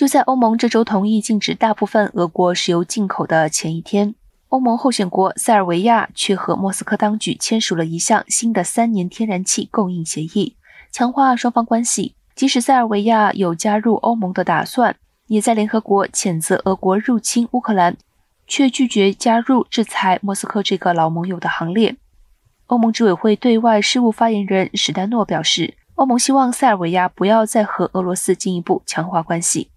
就在欧盟这周同意禁止大部分俄国石油进口的前一天欧盟候选国塞尔维亚却和莫斯科当局签署了一项新的三年天然气供应协议强化双方关系。即使塞尔维亚有加入欧盟的打算也在联合国谴责俄国入侵乌克兰却拒绝加入制裁莫斯科这个老盟友的行列。欧盟执委会对外事务发言人史丹诺表示欧盟希望塞尔维亚不要再和俄罗斯进一步强化关系。